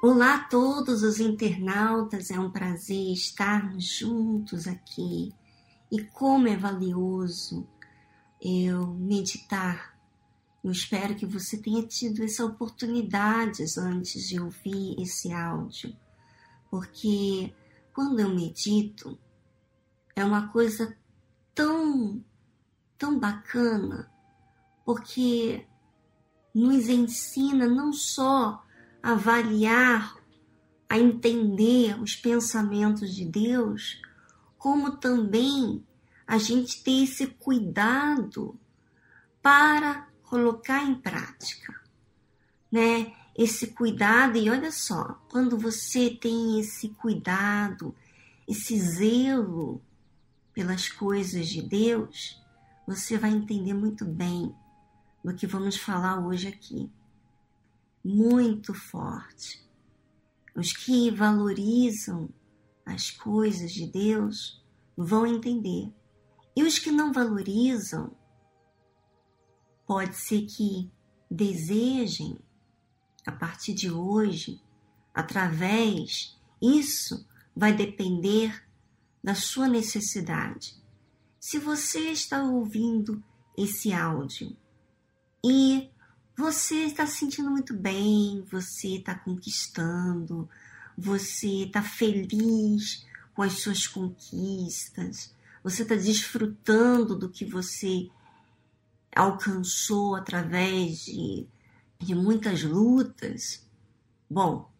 Olá a todos os internautas, é um prazer estarmos juntos aqui. E como é valioso eu meditar. Eu espero que você tenha tido essa oportunidade antes de ouvir esse áudio, porque quando eu medito é uma coisa tão, tão bacana, porque nos ensina não só avaliar, a entender os pensamentos de Deus, como também a gente ter esse cuidado para colocar em prática, né? Esse cuidado, e olha só, quando você tem esse cuidado, esse zelo pelas coisas de Deus, você vai entender muito bem do que vamos falar hoje aqui muito forte. Os que valorizam as coisas de Deus vão entender. E os que não valorizam, pode ser que desejem, a partir de hoje, através, isso vai depender da sua necessidade. Se você está ouvindo esse áudio e você está se sentindo muito bem, você está conquistando, você está feliz com as suas conquistas, você está desfrutando do que você alcançou através de, de muitas lutas. Bom,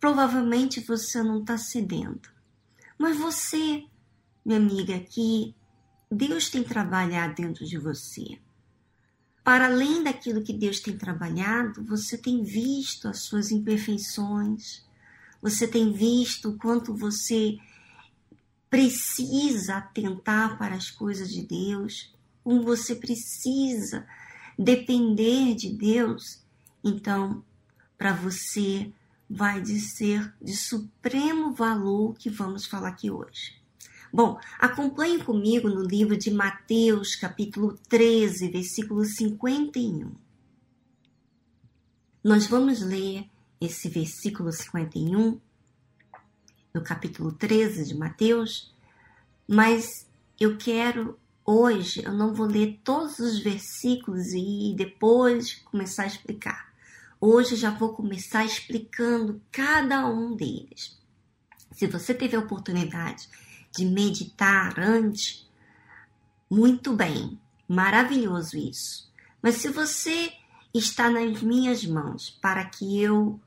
provavelmente você não está cedendo. Mas você, minha amiga, que Deus tem trabalhado dentro de você para além daquilo que Deus tem trabalhado, você tem visto as suas imperfeições, você tem visto o quanto você precisa atentar para as coisas de Deus, como você precisa depender de Deus. Então, para você vai de ser de supremo valor que vamos falar aqui hoje. Bom, acompanhe comigo no livro de Mateus, capítulo 13, versículo 51. Nós vamos ler esse versículo 51 no capítulo 13 de Mateus, mas eu quero hoje, eu não vou ler todos os versículos e depois começar a explicar. Hoje já vou começar explicando cada um deles. Se você teve a oportunidade de meditar antes, muito bem, maravilhoso isso. Mas se você está nas minhas mãos para que eu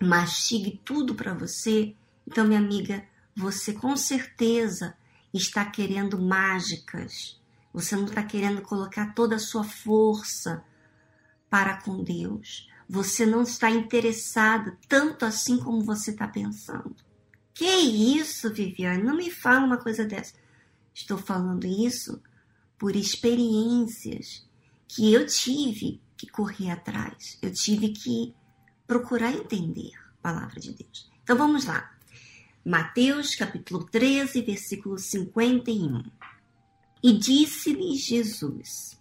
mastigue tudo para você, então, minha amiga, você com certeza está querendo mágicas. Você não está querendo colocar toda a sua força para com Deus. Você não está interessada tanto assim como você está pensando. Que isso, Viviane? Não me fala uma coisa dessa. Estou falando isso por experiências que eu tive que correr atrás. Eu tive que procurar entender a palavra de Deus. Então vamos lá. Mateus capítulo 13, versículo 51. E disse-lhe Jesus: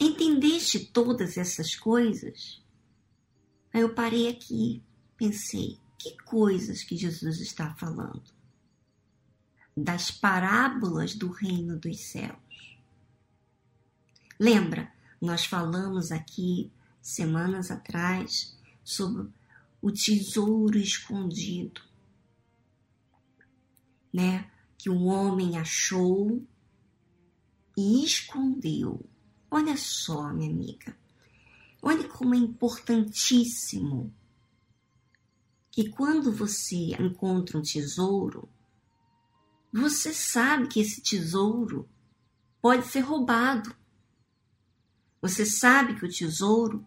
Entendeste todas essas coisas? Aí eu parei aqui, pensei: que coisas que Jesus está falando? Das parábolas do reino dos céus. Lembra, nós falamos aqui semanas atrás sobre o tesouro escondido, né? Que o homem achou e escondeu. Olha só, minha amiga. Olha como é importantíssimo que quando você encontra um tesouro, você sabe que esse tesouro pode ser roubado. Você sabe que o tesouro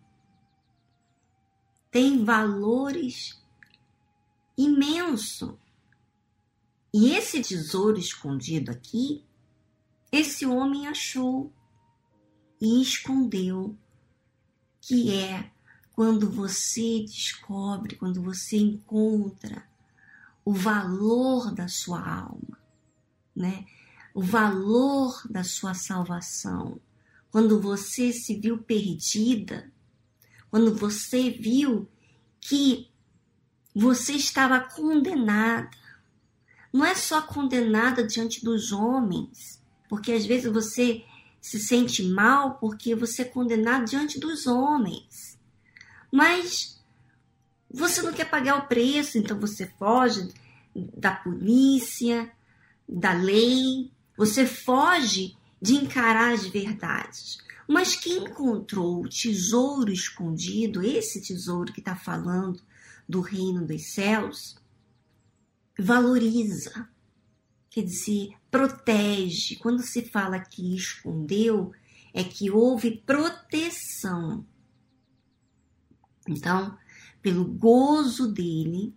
tem valores imenso. E esse tesouro escondido aqui, esse homem achou e escondeu, que é quando você descobre, quando você encontra o valor da sua alma, né? O valor da sua salvação. Quando você se viu perdida, quando você viu que você estava condenada. Não é só condenada diante dos homens, porque às vezes você se sente mal porque você é condenado diante dos homens. Mas você não quer pagar o preço, então você foge da polícia, da lei, você foge de encarar as verdades. Mas quem encontrou o tesouro escondido, esse tesouro que está falando do reino dos céus, valoriza, quer dizer, protege. Quando se fala que escondeu, é que houve proteção. Então, pelo gozo dele,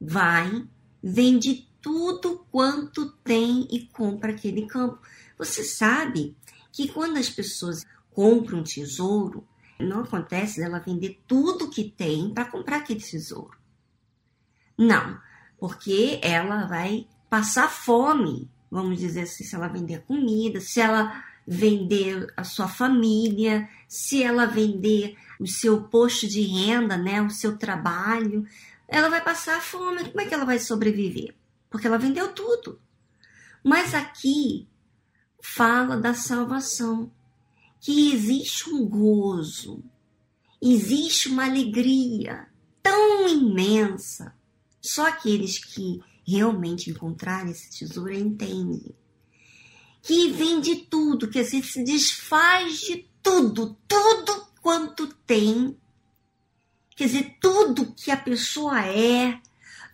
vai, vende tudo quanto tem e compra aquele campo. Você sabe que quando as pessoas compram um tesouro, não acontece dela vender tudo que tem para comprar aquele tesouro. Não, porque ela vai passar fome, vamos dizer assim, se ela vender comida, se ela vender a sua família, se ela vender o seu posto de renda, né, o seu trabalho, ela vai passar fome. Como é que ela vai sobreviver? Porque ela vendeu tudo. Mas aqui fala da salvação, que existe um gozo, existe uma alegria tão imensa. Só aqueles que realmente encontrarem esse tesouro entendem que vem de tudo, que assim, se desfaz de tudo, tudo quanto tem. Quer dizer, tudo que a pessoa é,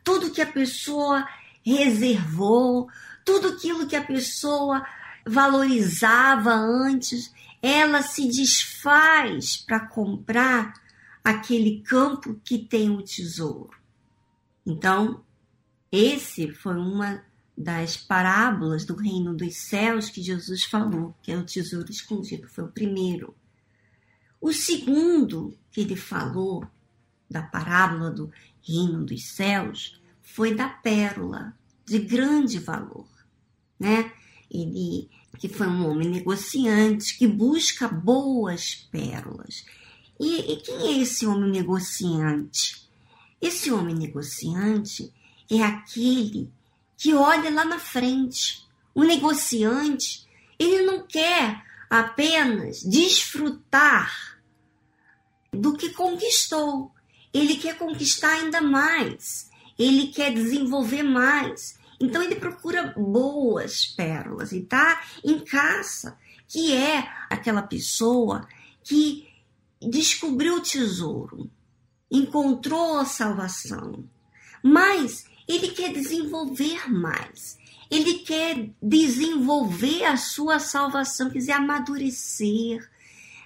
tudo que a pessoa reservou, tudo aquilo que a pessoa valorizava antes, ela se desfaz para comprar aquele campo que tem o tesouro. Então, esse foi uma das parábolas do reino dos céus que Jesus falou, que é o tesouro escondido, foi o primeiro. O segundo que ele falou da parábola do reino dos céus foi da pérola de grande valor, né? Ele que foi um homem negociante que busca boas pérolas. E, e quem é esse homem negociante? Esse homem negociante é aquele que olha lá na frente. O negociante, ele não quer apenas desfrutar do que conquistou. Ele quer conquistar ainda mais. Ele quer desenvolver mais. Então ele procura boas pérolas e tá em caça, que é aquela pessoa que descobriu o tesouro, encontrou a salvação, mas ele quer desenvolver mais. Ele quer desenvolver a sua salvação, quer dizer, amadurecer,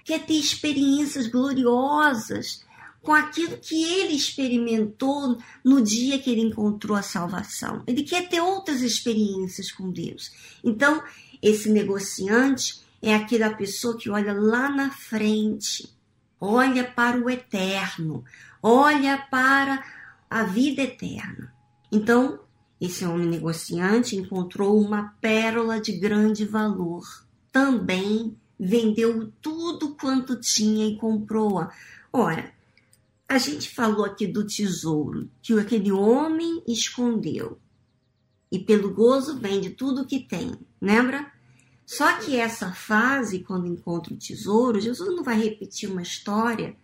quer ter experiências gloriosas com aquilo que ele experimentou no dia que ele encontrou a salvação. Ele quer ter outras experiências com Deus. Então, esse negociante é aquela pessoa que olha lá na frente, olha para o eterno, olha para a vida eterna. Então, esse homem negociante encontrou uma pérola de grande valor. Também vendeu tudo quanto tinha e comprou-a. Ora, a gente falou aqui do tesouro que aquele homem escondeu e pelo gozo vende tudo que tem, lembra? Só que essa fase, quando encontra o tesouro, Jesus não vai repetir uma história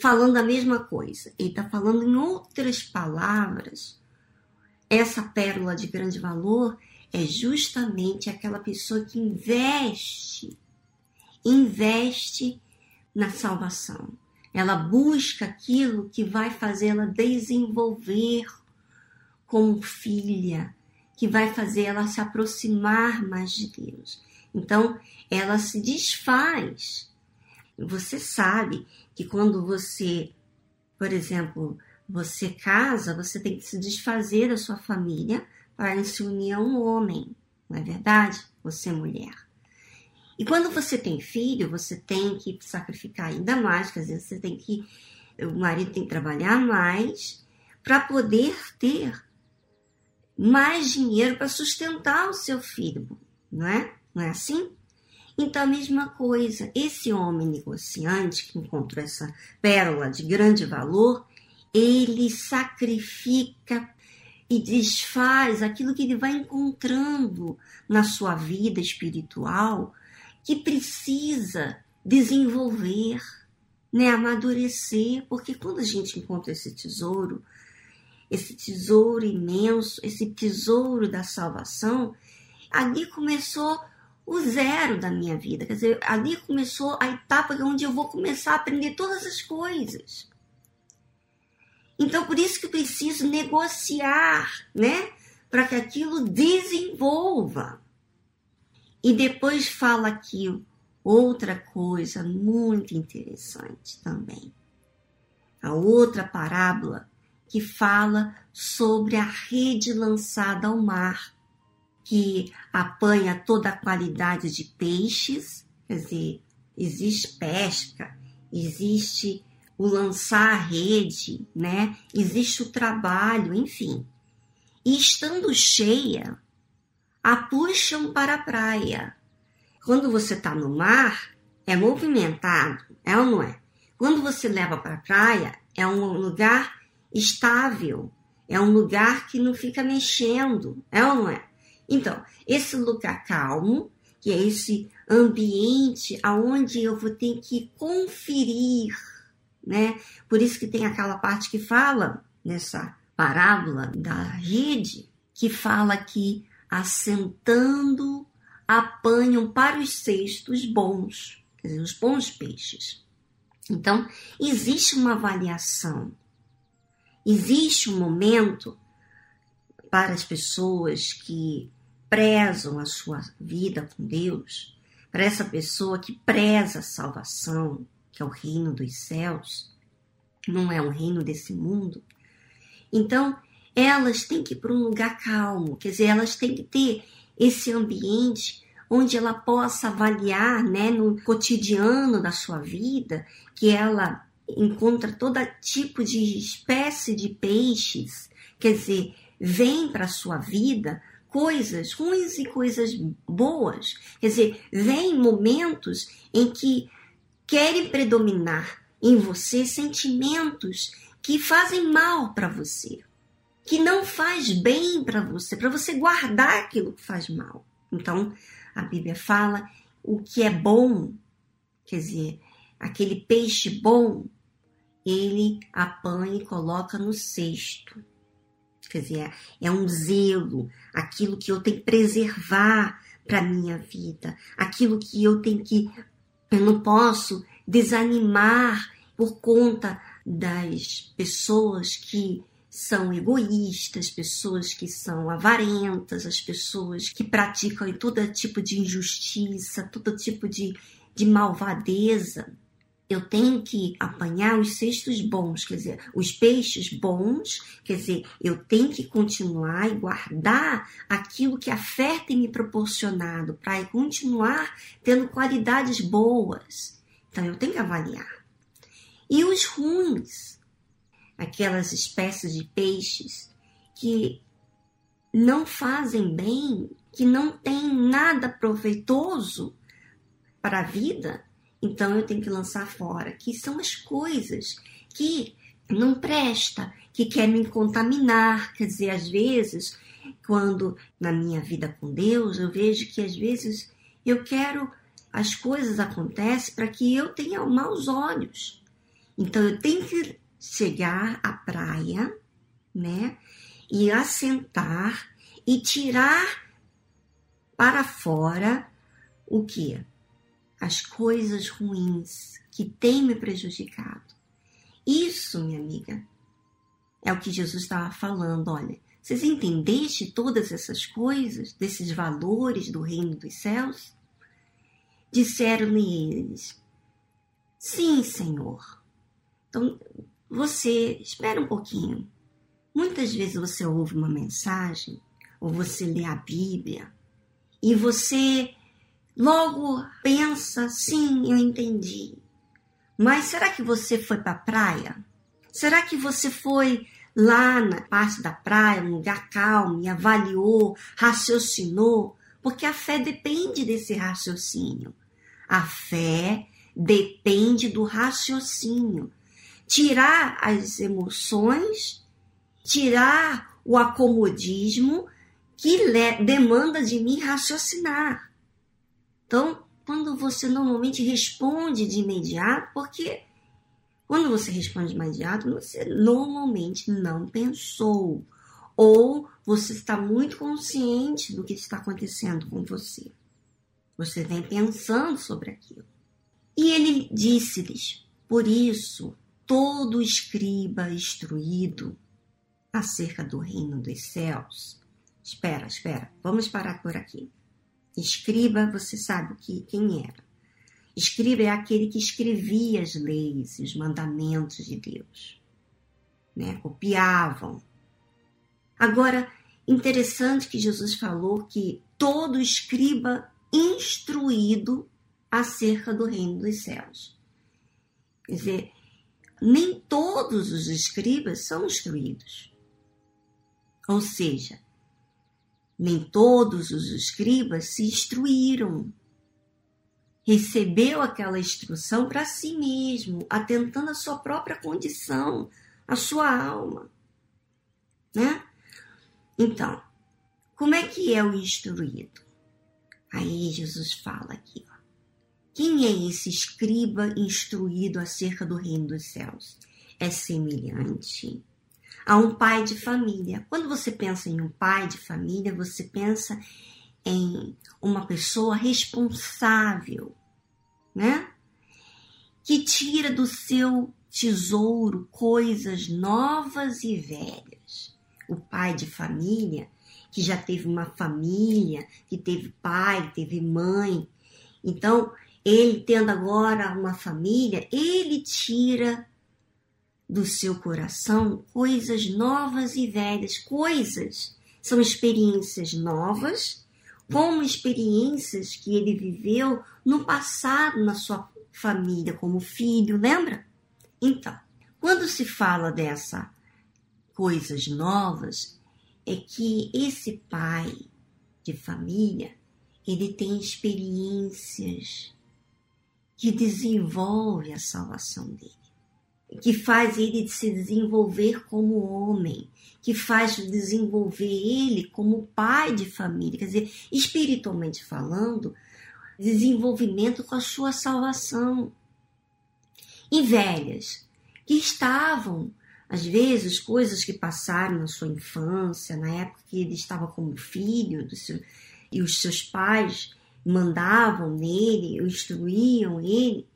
falando a mesma coisa. Ele está falando em outras palavras. Essa pérola de grande valor é justamente aquela pessoa que investe, investe na salvação ela busca aquilo que vai fazê-la desenvolver como filha, que vai fazer ela se aproximar mais de Deus. Então, ela se desfaz. Você sabe que quando você, por exemplo, você casa, você tem que se desfazer da sua família para se unir a um homem, não é verdade? Você mulher. E quando você tem filho, você tem que sacrificar ainda mais, às vezes você tem que. O marido tem que trabalhar mais para poder ter mais dinheiro para sustentar o seu filho, não é? Não é assim? Então, a mesma coisa, esse homem negociante que encontrou essa pérola de grande valor, ele sacrifica e desfaz aquilo que ele vai encontrando na sua vida espiritual que precisa desenvolver, né, amadurecer, porque quando a gente encontra esse tesouro, esse tesouro imenso, esse tesouro da salvação, ali começou o zero da minha vida. Quer dizer, ali começou a etapa onde eu vou começar a aprender todas as coisas. Então, por isso que preciso negociar, né? Para que aquilo desenvolva. E depois fala aqui outra coisa muito interessante também. A outra parábola que fala sobre a rede lançada ao mar que apanha toda a qualidade de peixes, quer dizer, existe pesca, existe o lançar a rede, né? Existe o trabalho, enfim. E estando cheia, a puxam para a praia. Quando você está no mar, é movimentado, é ou não é? Quando você leva para a praia, é um lugar estável, é um lugar que não fica mexendo, é ou não é? Então, esse lugar calmo, que é esse ambiente aonde eu vou ter que conferir, né? Por isso que tem aquela parte que fala nessa parábola da rede, que fala que assentando apanham para os cestos bons, quer dizer, os bons peixes. Então, existe uma avaliação, existe um momento para as pessoas que prezam a sua vida com Deus, para essa pessoa que preza a salvação, que é o reino dos céus, não é um reino desse mundo. Então, elas têm que ir para um lugar calmo, quer dizer, elas têm que ter esse ambiente onde ela possa avaliar, né, no cotidiano da sua vida, que ela encontra todo tipo de espécie de peixes, quer dizer, vem para a sua vida coisas ruins e coisas boas. Quer dizer, vem momentos em que querem predominar em você sentimentos que fazem mal para você, que não faz bem para você, para você guardar aquilo que faz mal. Então, a Bíblia fala o que é bom, quer dizer, aquele peixe bom, ele apanha e coloca no cesto. Quer dizer, é, um zelo, aquilo que eu tenho que preservar para minha vida, aquilo que eu tenho que. Eu não posso desanimar por conta das pessoas que são egoístas, pessoas que são avarentas, as pessoas que praticam todo tipo de injustiça, todo tipo de, de malvadeza eu tenho que apanhar os cestos bons, quer dizer, os peixes bons, quer dizer, eu tenho que continuar e guardar aquilo que a fé tem me proporcionado para continuar tendo qualidades boas. Então eu tenho que avaliar. E os ruins, aquelas espécies de peixes que não fazem bem, que não têm nada proveitoso para a vida, então eu tenho que lançar fora, que são as coisas que não presta, que quer me contaminar, quer dizer, às vezes, quando na minha vida com Deus, eu vejo que às vezes eu quero as coisas acontecem para que eu tenha maus olhos. Então eu tenho que chegar à praia, né? E assentar e tirar para fora o que? As coisas ruins que têm me prejudicado. Isso, minha amiga, é o que Jesus estava falando. Olha, vocês entendeste todas essas coisas, desses valores do reino dos céus? Disseram-lhe eles: Sim, Senhor. Então, você, espera um pouquinho. Muitas vezes você ouve uma mensagem, ou você lê a Bíblia, e você Logo pensa, sim, eu entendi. Mas será que você foi para a praia? Será que você foi lá na parte da praia, um lugar calmo, e avaliou, raciocinou? Porque a fé depende desse raciocínio. A fé depende do raciocínio. tirar as emoções, tirar o acomodismo que demanda de mim raciocinar. Então, quando você normalmente responde de imediato, porque quando você responde de imediato, você normalmente não pensou. Ou você está muito consciente do que está acontecendo com você. Você vem pensando sobre aquilo. E ele disse-lhes: Por isso, todo escriba instruído acerca do reino dos céus. Espera, espera, vamos parar por aqui. Escriba, você sabe que, quem era. Escriba é aquele que escrevia as leis e os mandamentos de Deus. Né? Copiavam. Agora, interessante que Jesus falou que todo escriba instruído acerca do reino dos céus. Quer dizer, nem todos os escribas são instruídos. Ou seja, nem todos os escribas se instruíram recebeu aquela instrução para si mesmo, atentando à sua própria condição, à sua alma. Né? Então, como é que é o instruído? Aí Jesus fala aqui, ó. Quem é esse escriba instruído acerca do reino dos céus? É semelhante a um pai de família. Quando você pensa em um pai de família, você pensa em uma pessoa responsável, né? Que tira do seu tesouro coisas novas e velhas. O pai de família, que já teve uma família, que teve pai, teve mãe. Então, ele tendo agora uma família, ele tira do seu coração coisas novas e velhas, coisas são experiências novas como experiências que ele viveu no passado na sua família como filho, lembra? Então, quando se fala dessa coisas novas, é que esse pai de família, ele tem experiências que desenvolve a salvação dele que faz ele se desenvolver como homem, que faz desenvolver ele como pai de família, quer dizer, espiritualmente falando, desenvolvimento com a sua salvação. E velhas, que estavam, às vezes, coisas que passaram na sua infância, na época que ele estava como filho seu, e os seus pais mandavam nele, instruíam ele,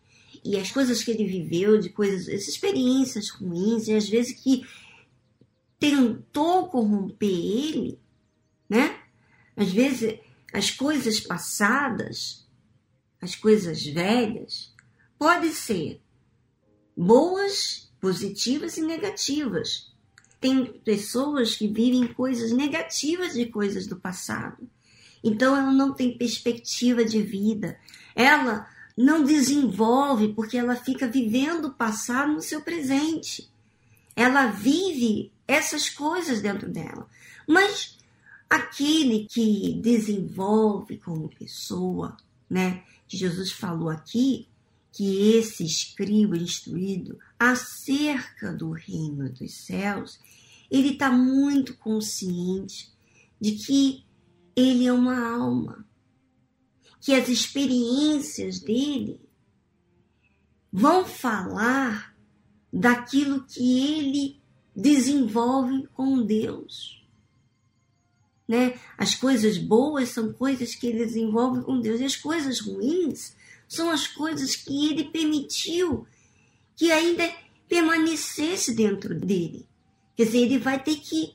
e as coisas que ele viveu, de coisas, essas experiências ruins, e às vezes que tentou corromper ele, né? Às vezes as coisas passadas, as coisas velhas, podem ser boas, positivas e negativas. Tem pessoas que vivem coisas negativas de coisas do passado. Então ela não tem perspectiva de vida. Ela não desenvolve porque ela fica vivendo o passado no seu presente. Ela vive essas coisas dentro dela. Mas aquele que desenvolve como pessoa, né? Que Jesus falou aqui, que esse escriba instruído acerca do reino dos céus, ele está muito consciente de que ele é uma alma que as experiências dele vão falar daquilo que ele desenvolve com Deus. Né? As coisas boas são coisas que ele desenvolve com Deus, e as coisas ruins são as coisas que ele permitiu que ainda permanecesse dentro dele. Quer dizer, ele vai ter que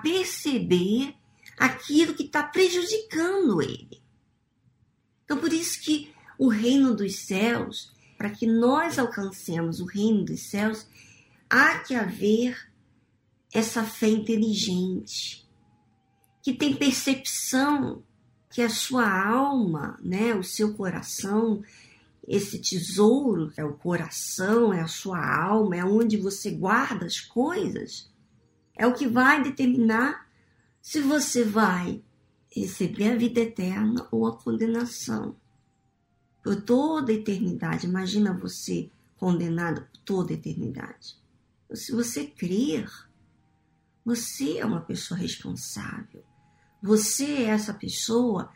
perceber aquilo que está prejudicando ele. Então, por isso que o reino dos céus, para que nós alcancemos o reino dos céus, há que haver essa fé inteligente, que tem percepção que a sua alma, né, o seu coração, esse tesouro é o coração, é a sua alma, é onde você guarda as coisas, é o que vai determinar se você vai receber a vida eterna ou a condenação. Por toda a eternidade, imagina você condenado por toda a eternidade. Se você crer, você é uma pessoa responsável. Você é essa pessoa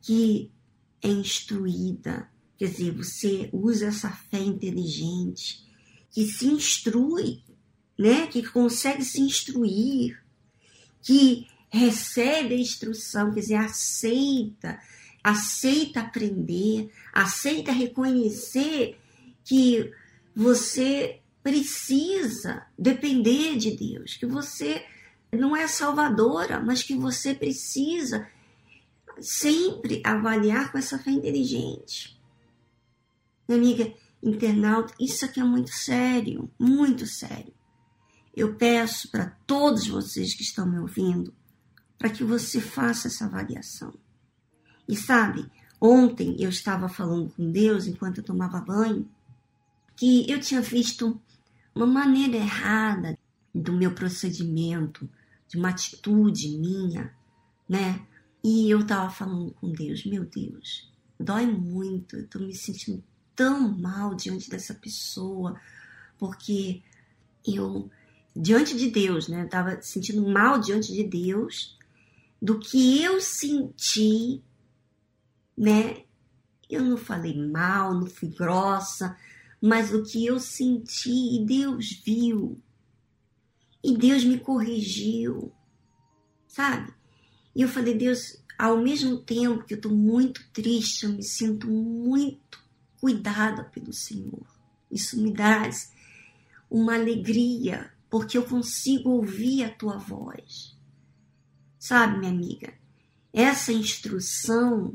que é instruída, quer dizer, você usa essa fé inteligente, que se instrui, né? Que consegue se instruir, que recebe a instrução, quer dizer, aceita, aceita aprender, aceita reconhecer que você precisa depender de Deus, que você não é salvadora, mas que você precisa sempre avaliar com essa fé inteligente. Minha amiga internauta, isso aqui é muito sério, muito sério. Eu peço para todos vocês que estão me ouvindo, para que você faça essa avaliação. E sabe, ontem eu estava falando com Deus enquanto eu tomava banho, que eu tinha visto uma maneira errada do meu procedimento, de uma atitude minha, né? E eu tava falando com Deus, meu Deus, dói muito, eu tô me sentindo tão mal diante dessa pessoa, porque eu, diante de Deus, né? Eu tava sentindo mal diante de Deus do que eu senti, né? Eu não falei mal, não fui grossa, mas o que eu senti e Deus viu. E Deus me corrigiu, sabe? E eu falei, Deus, ao mesmo tempo que eu estou muito triste, eu me sinto muito cuidada pelo Senhor. Isso me dá uma alegria, porque eu consigo ouvir a tua voz. Sabe, minha amiga, essa instrução,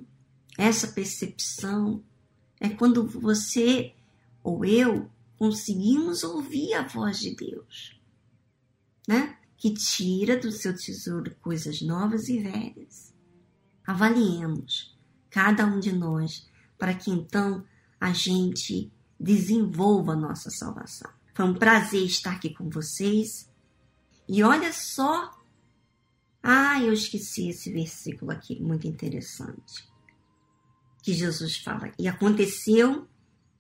essa percepção, é quando você ou eu conseguimos ouvir a voz de Deus, né? Que tira do seu tesouro coisas novas e velhas. Avaliemos cada um de nós para que então a gente desenvolva a nossa salvação. Foi um prazer estar aqui com vocês. E olha só. Ah, eu esqueci esse versículo aqui, muito interessante. Que Jesus fala: E aconteceu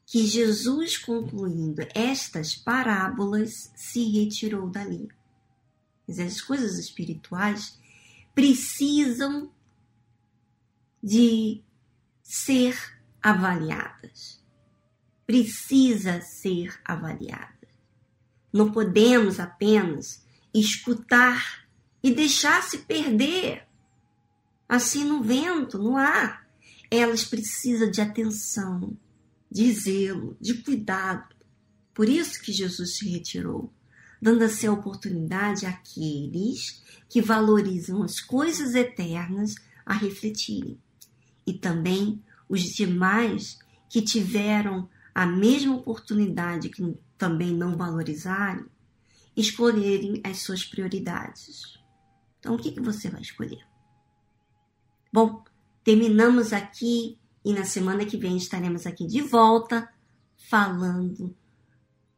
que Jesus, concluindo estas parábolas, se retirou dali. As coisas espirituais precisam de ser avaliadas. Precisa ser avaliada. Não podemos apenas escutar e deixar se perder assim no vento, no ar. Elas precisam de atenção, de zelo, de cuidado. Por isso que Jesus se retirou, dando assim a oportunidade àqueles que valorizam as coisas eternas a refletirem. E também os demais que tiveram a mesma oportunidade que também não valorizaram, escolherem as suas prioridades. Então, o que, que você vai escolher? Bom, terminamos aqui e na semana que vem estaremos aqui de volta falando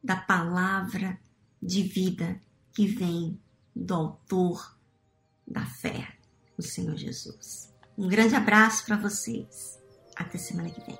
da palavra de vida que vem do Autor da fé, o Senhor Jesus. Um grande abraço para vocês. Até semana que vem.